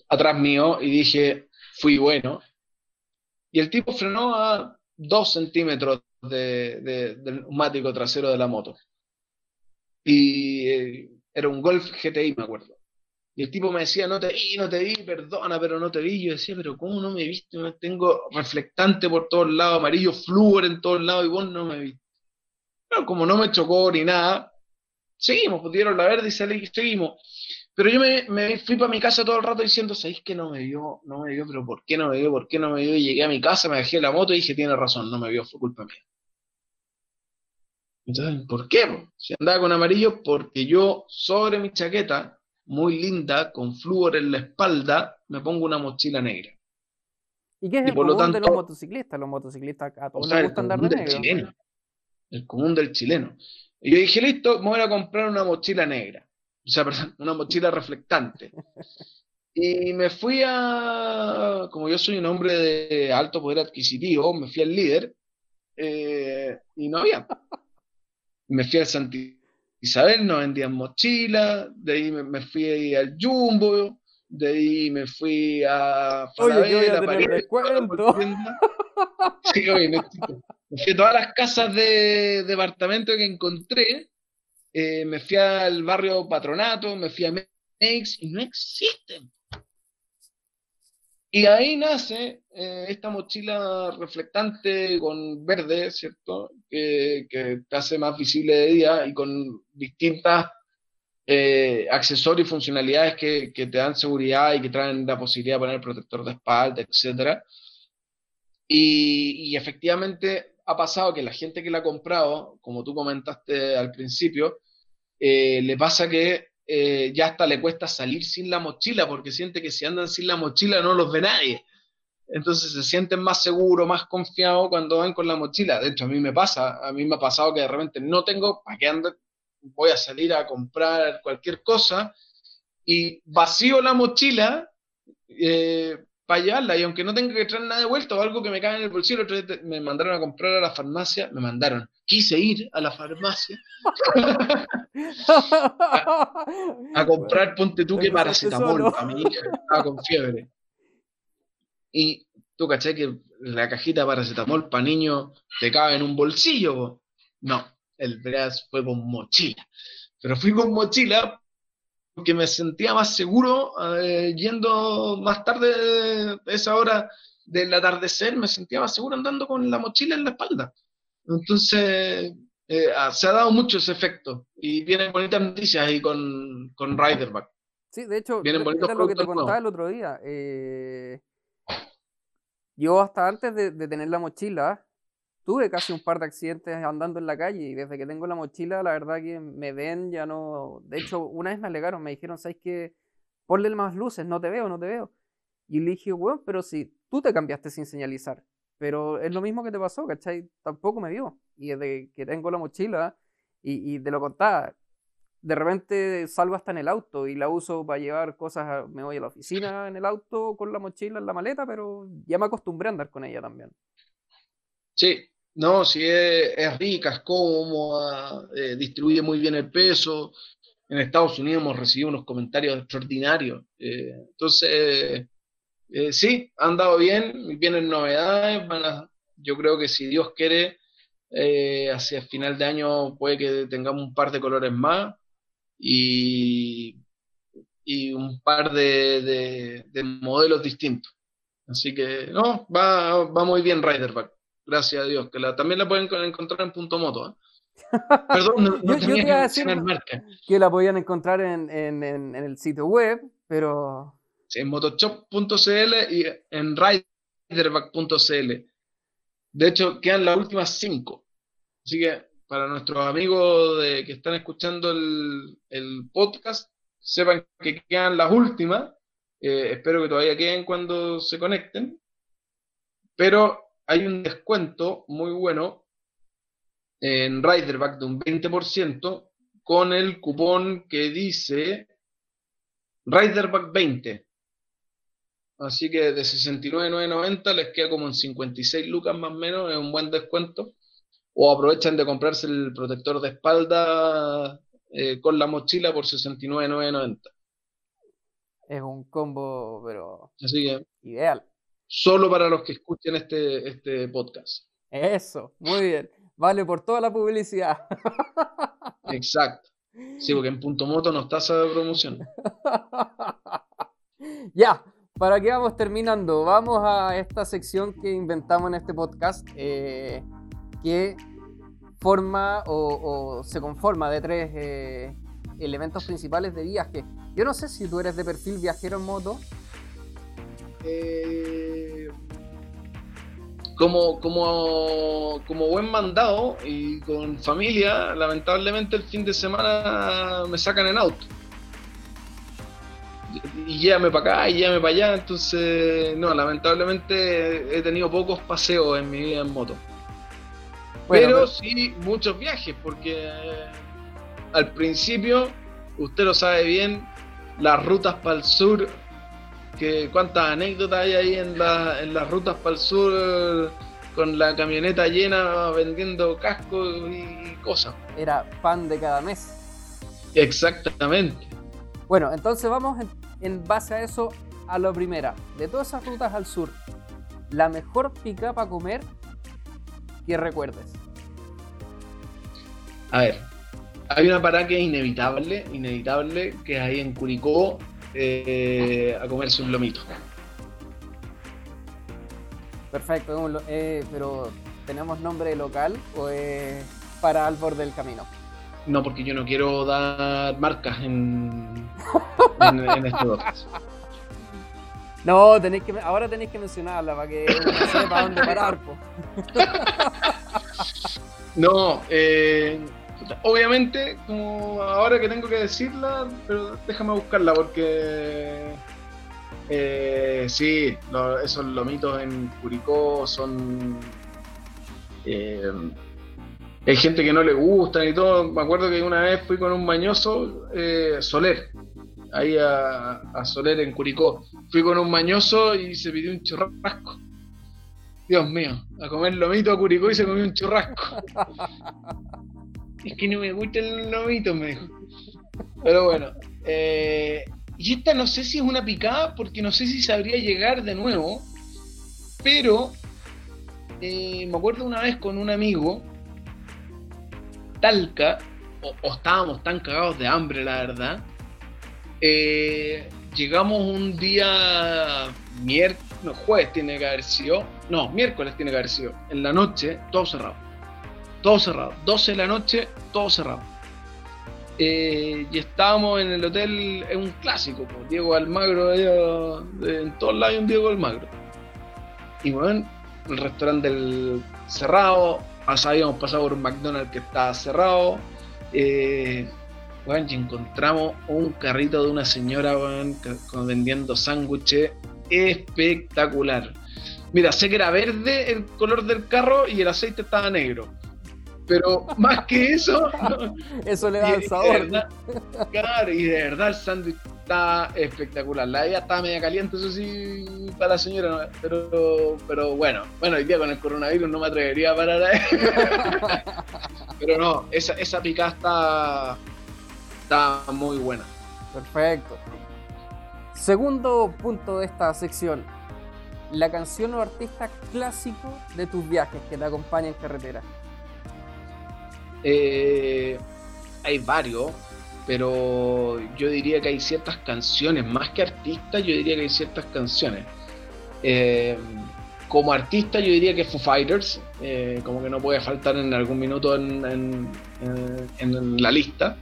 atrás mío y dije, fui bueno. Y el tipo frenó a dos centímetros de, del neumático trasero de la moto. Y eh, era un Golf GTI, me acuerdo. Y el tipo me decía, no te vi, no te vi, perdona, pero no te vi. Yo decía, pero ¿cómo no me viste? Tengo reflectante por todos lados, amarillo flúor en todos lados y vos no me viste. Pero como no me chocó ni nada, seguimos, pudieron la verde y seguimos. Pero yo me, fui para mi casa todo el rato diciendo, ¿sabéis que no me vio? No me vio, pero ¿por qué no me vio? ¿Por qué no me vio? Y llegué a mi casa, me dejé la moto y dije, tiene razón, no me vio, fue culpa mía. Entonces, ¿por qué? Si andaba con amarillo, porque yo sobre mi chaqueta, muy linda, con flúor en la espalda, me pongo una mochila negra. ¿Y qué es el común de los motociclistas? Los motociclistas a todos les gusta andar de negro. el común del chileno. Y yo dije, listo, me voy a comprar una mochila negra. O sea, perdón, una mochila reflectante. Y me fui a, como yo soy un hombre de alto poder adquisitivo, me fui al líder eh, y no había. Me fui al Santi Isabel, no vendían mochila, de ahí me, fui al Jumbo, de ahí me fui a Falabella, Oye, Sí, oye, me, me fui a todas las casas de departamento que encontré, eh, me fui al barrio Patronato, me fui a Mex y no existen. Y ahí nace eh, esta mochila reflectante con verde, ¿cierto? Que, te hace más visible de día y con distintas eh, accesorios y funcionalidades que, te dan seguridad y que traen la posibilidad de poner protector de espalda, etc. Y efectivamente ha pasado que la gente que la ha comprado, como tú comentaste al principio, eh, le pasa que eh, ya hasta le cuesta salir sin la mochila porque siente que si andan sin la mochila no los ve nadie. Entonces se sienten más seguros, más confiados cuando van con la mochila. De hecho, a mí me pasa, a mí me ha pasado que de repente no tengo para qué andar, voy a salir a comprar cualquier cosa y vacío la mochila eh, para llevarla y aunque no tenga que traer nada de vuelta o algo que me cae en el bolsillo, me mandaron a comprar a la farmacia, me mandaron, quise ir a la farmacia a, comprar, ponte tú que paracetamol a mi hija, estaba con fiebre. Y tú caché que la cajita de paracetamol para niños te cabe en un bolsillo. No, el brazo fue con mochila. Pero fui con mochila que me sentía más seguro eh, yendo más tarde de esa hora del atardecer, me sentía más seguro andando con la mochila en la espalda. Entonces, eh, ah, se ha dado mucho ese efecto y vienen bonitas noticias ahí con, con Riderback. Sí, de hecho, vienen bonitos lo que te contaba el otro día. Eh, yo hasta antes de, de tener la mochila, tuve casi un par de accidentes andando en la calle y desde que tengo la mochila, la verdad que me ven, ya no... De hecho, una vez me alegaron, me dijeron, ¿sabes qué? Ponle más luces, no te veo, no te veo. Y le dije, bueno, pero si tú te cambiaste sin señalizar, pero es lo mismo que te pasó, ¿cachai? Tampoco me vio. Y desde que tengo la mochila, y, y te lo contaba, de repente salgo hasta en el auto y la uso para llevar cosas, me voy a la oficina en el auto con la mochila en la maleta, pero ya me acostumbré a andar con ella también. Sí, no, si es, rica, es cómoda, eh, distribuye muy bien el peso. En Estados Unidos hemos recibido unos comentarios extraordinarios. Eh, entonces, eh, sí, han dado bien, vienen novedades. yo creo que si Dios quiere, hacia final de año puede que tengamos un par de colores más y, y un par de, modelos distintos. Así que, no, va, va muy bien Riderback gracias a Dios, que la, también la pueden encontrar en punto moto. ¿eh? Perdón, no, tenía que decir marca. Que la podían encontrar en, en, el sitio web, pero... Sí, en motoshop.cl y en riderback.cl. De hecho, quedan las últimas cinco. Así que para nuestros amigos de, que están escuchando el, el podcast, sepan que quedan las últimas. Eh, espero que todavía queden cuando se conecten. Pero hay un descuento muy bueno en Riderback de un 20% con el cupón que dice Riderback 20. Así que de 69,990 les queda como en 56 lucas más o menos, es un buen descuento. O aprovechan de comprarse el protector de espalda eh, con la mochila por 69.990. Es un combo, pero Así que ideal. Solo para los que escuchen este, este podcast. Eso, muy bien. Vale por toda la publicidad. Exacto. Sí, porque en Punto Moto nos tasa de promoción. ya, para que vamos terminando, vamos a esta sección que inventamos en este podcast, eh, que forma o, se conforma de tres eh, elementos principales de viaje. Yo no sé si tú eres de perfil viajero en moto. Eh, como, como, como buen mandado y con familia, lamentablemente el fin de semana me sacan en auto. Y llévame para acá y llévame para allá, entonces no, lamentablemente he tenido pocos paseos en mi vida en moto. pero, sí muchos viajes, porque al principio, usted lo sabe bien, las rutas para el sur que cuántas anécdotas hay ahí en, en las rutas para el sur con la camioneta llena vendiendo cascos y cosas. Era pan de cada mes. Exactamente. Bueno, entonces vamos en, base a eso a lo primera. De todas esas rutas al sur, la mejor pica para comer que recuerdes. A ver, hay una parada que es inevitable, inevitable, que es ahí en Curicó, eh, a comerse un lomito. Perfecto, eh, pero ¿tenemos nombre local o es para al borde del camino? No, porque yo no quiero dar marcas en, en, este podcast. No, tenéis que, ahora tenéis que mencionarla para que sepa dónde parar. no, eh, obviamente, como ahora que tengo que decirla, pero déjame buscarla porque eh, sí, esos lomitos en Curicó son. Eh, hay gente que no le gustan y todo. Me acuerdo que una vez fui con un mañoso, eh, Soler, ahí a, a, Soler en Curicó. Fui con un mañoso y se pidió un churrasco. Dios mío, a comer lomito a Curicó y se comió un churrasco. es que no me gusta el lomito, me dijo. Pero bueno. Eh, y esta no sé si es una picada, porque no sé si sabría llegar de nuevo. Pero eh, me acuerdo una vez con un amigo, Talca, o, estábamos tan cagados de hambre, la verdad. Eh, llegamos un día miércoles, no, jueves tiene que haber sido, no, miércoles tiene que haber sido, en la noche, todo cerrado todo cerrado. 12 de la noche, todo cerrado. Eh, y estábamos en el hotel, es un clásico, Diego Almagro, en todos lados hay un Diego Almagro. Y bueno, el restaurante del cerrado, habíamos pasado por un McDonald's que estaba cerrado. Eh, bueno, y encontramos un carrito de una señora vendiendo sándwiches espectacular. Mira, sé que era verde el color del carro y el aceite estaba negro pero más que eso. eso le da el sabor. claro, y de verdad el sándwich está espectacular. La idea estaba media caliente, eso sí, para la señora, pero, pero bueno, bueno, hoy día con el coronavirus no me atrevería a parar ahí. pero no, esa, esa picada está, está muy buena. Perfecto. Segundo punto de esta sección. La canción o artista clásico de tus viajes que te acompaña en carretera. Eh, hay varios, pero yo diría que hay ciertas canciones, más que artistas, yo diría que hay ciertas canciones. Eh, como artista, yo diría que Foo Fighters, eh, como que no puede faltar en algún minuto en, la lista.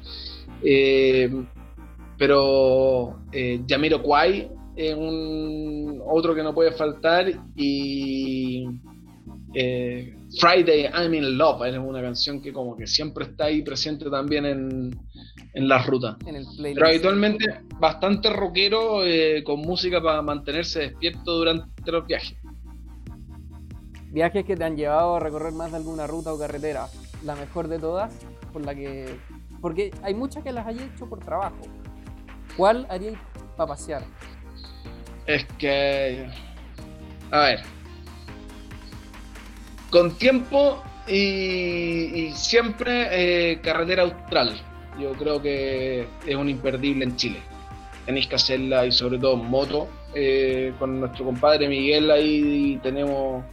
pero Yamiro Kwai es un otro que no puede faltar y Friday I'm in Love es una canción que como que siempre está ahí presente también en, en la ruta. Pero habitualmente bastante rockero eh, con música para mantenerse despierto durante los viajes. Viajes que te han llevado a recorrer más de alguna ruta o carretera. La mejor de todas, por la que. Porque hay muchas que las hay hecho por trabajo. ¿Cuál haríais para pasear? Es que. A ver, con tiempo y, siempre eh, carretera austral. yo creo que es un imperdible en Chile. Tenéis que hacerla y sobre todo en moto. Eh, con nuestro compadre Miguel ahí tenemos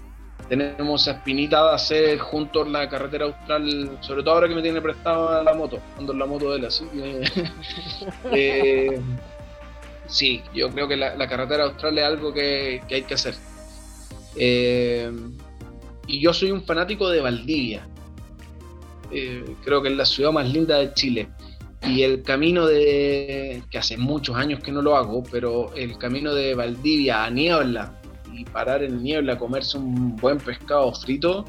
tenemos esa espinita de hacer juntos la carretera austral, sobre todo ahora que me tiene prestada la moto, ando en la moto de él, así que... Eh, sí, yo creo que la, carretera austral es algo que, hay que hacer. Eh, y yo soy un fanático de Valdivia. Eh, creo que es la ciudad más linda de Chile. Y el camino de, que hace muchos años que no lo hago, pero el camino de Valdivia a Niebla y parar en Niebla a comerse un buen pescado frito,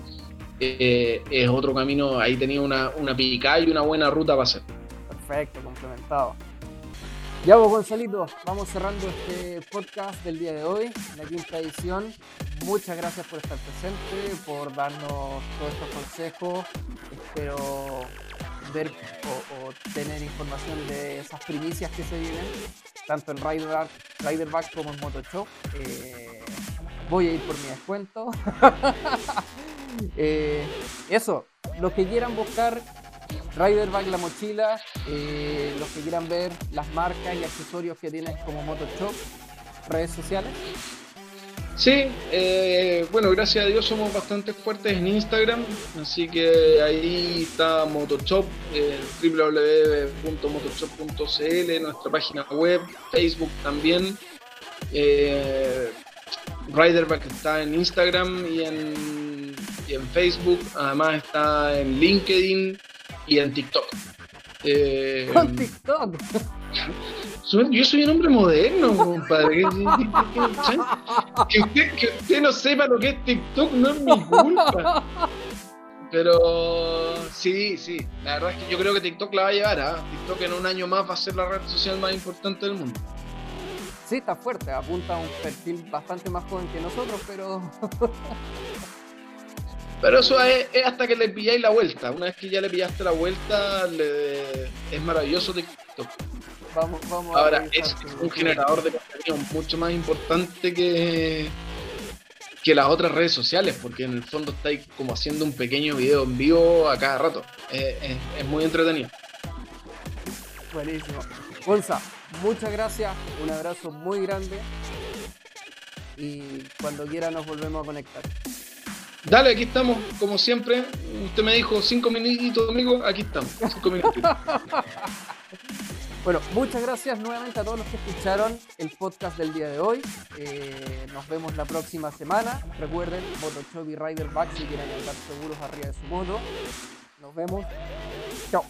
eh, es otro camino. Ahí tenía una, una picada y una buena ruta para hacer. Perfecto, complementado. Ya vos, Gonzalito, vamos cerrando este podcast del día de hoy, la quinta edición. Muchas gracias por estar presente, por darnos todos estos consejos. Espero ver o, tener información de esas primicias que se viven, tanto en Rider, Riderback como en Motoshop. Eh, voy a ir por mi descuento. Eh, eso, los que quieran buscar Riderback la mochila, eh, los que quieran ver las marcas y accesorios que tienes como Motoshop, redes sociales. Sí, eh, bueno, gracias a Dios somos bastante fuertes en Instagram, así que ahí está Motoshop, eh, www.motoshop.cl, nuestra página web, Facebook también. Eh, Riderback está en Instagram y en, y en Facebook, además está en LinkedIn y en TikTok. Eh, TikTok? Yo soy un hombre moderno, compadre. Que, usted, no sepa lo que es TikTok no es mi culpa. Pero sí, sí, la verdad es que yo creo que TikTok la va a llevar. ¿ah? TikTok en un año más va a ser la red social más importante del mundo. Sí, está fuerte, apunta a un perfil bastante más joven que nosotros, pero Pero eso es, hasta que le pilláis la vuelta. Una vez que ya le pillaste la vuelta, es maravilloso TikTok. Vamos, vamos Ahora, es un generador de contenido mucho más importante que, que las otras redes sociales, porque en el fondo estáis como haciendo un pequeño video en vivo a cada rato. es muy entretenido. Buenísimo. Gonza, muchas gracias, un abrazo muy grande y cuando quiera nos volvemos a conectar. Dale, aquí estamos, como siempre. Usted me dijo cinco minutitos, amigo. Aquí estamos, cinco bueno, muchas gracias nuevamente a todos los que escucharon el podcast del día de hoy. Eh, nos vemos la próxima semana. Recuerden, Motoshop y Rider Back si quieren andar seguros arriba de su moto. Nos vemos. Chao.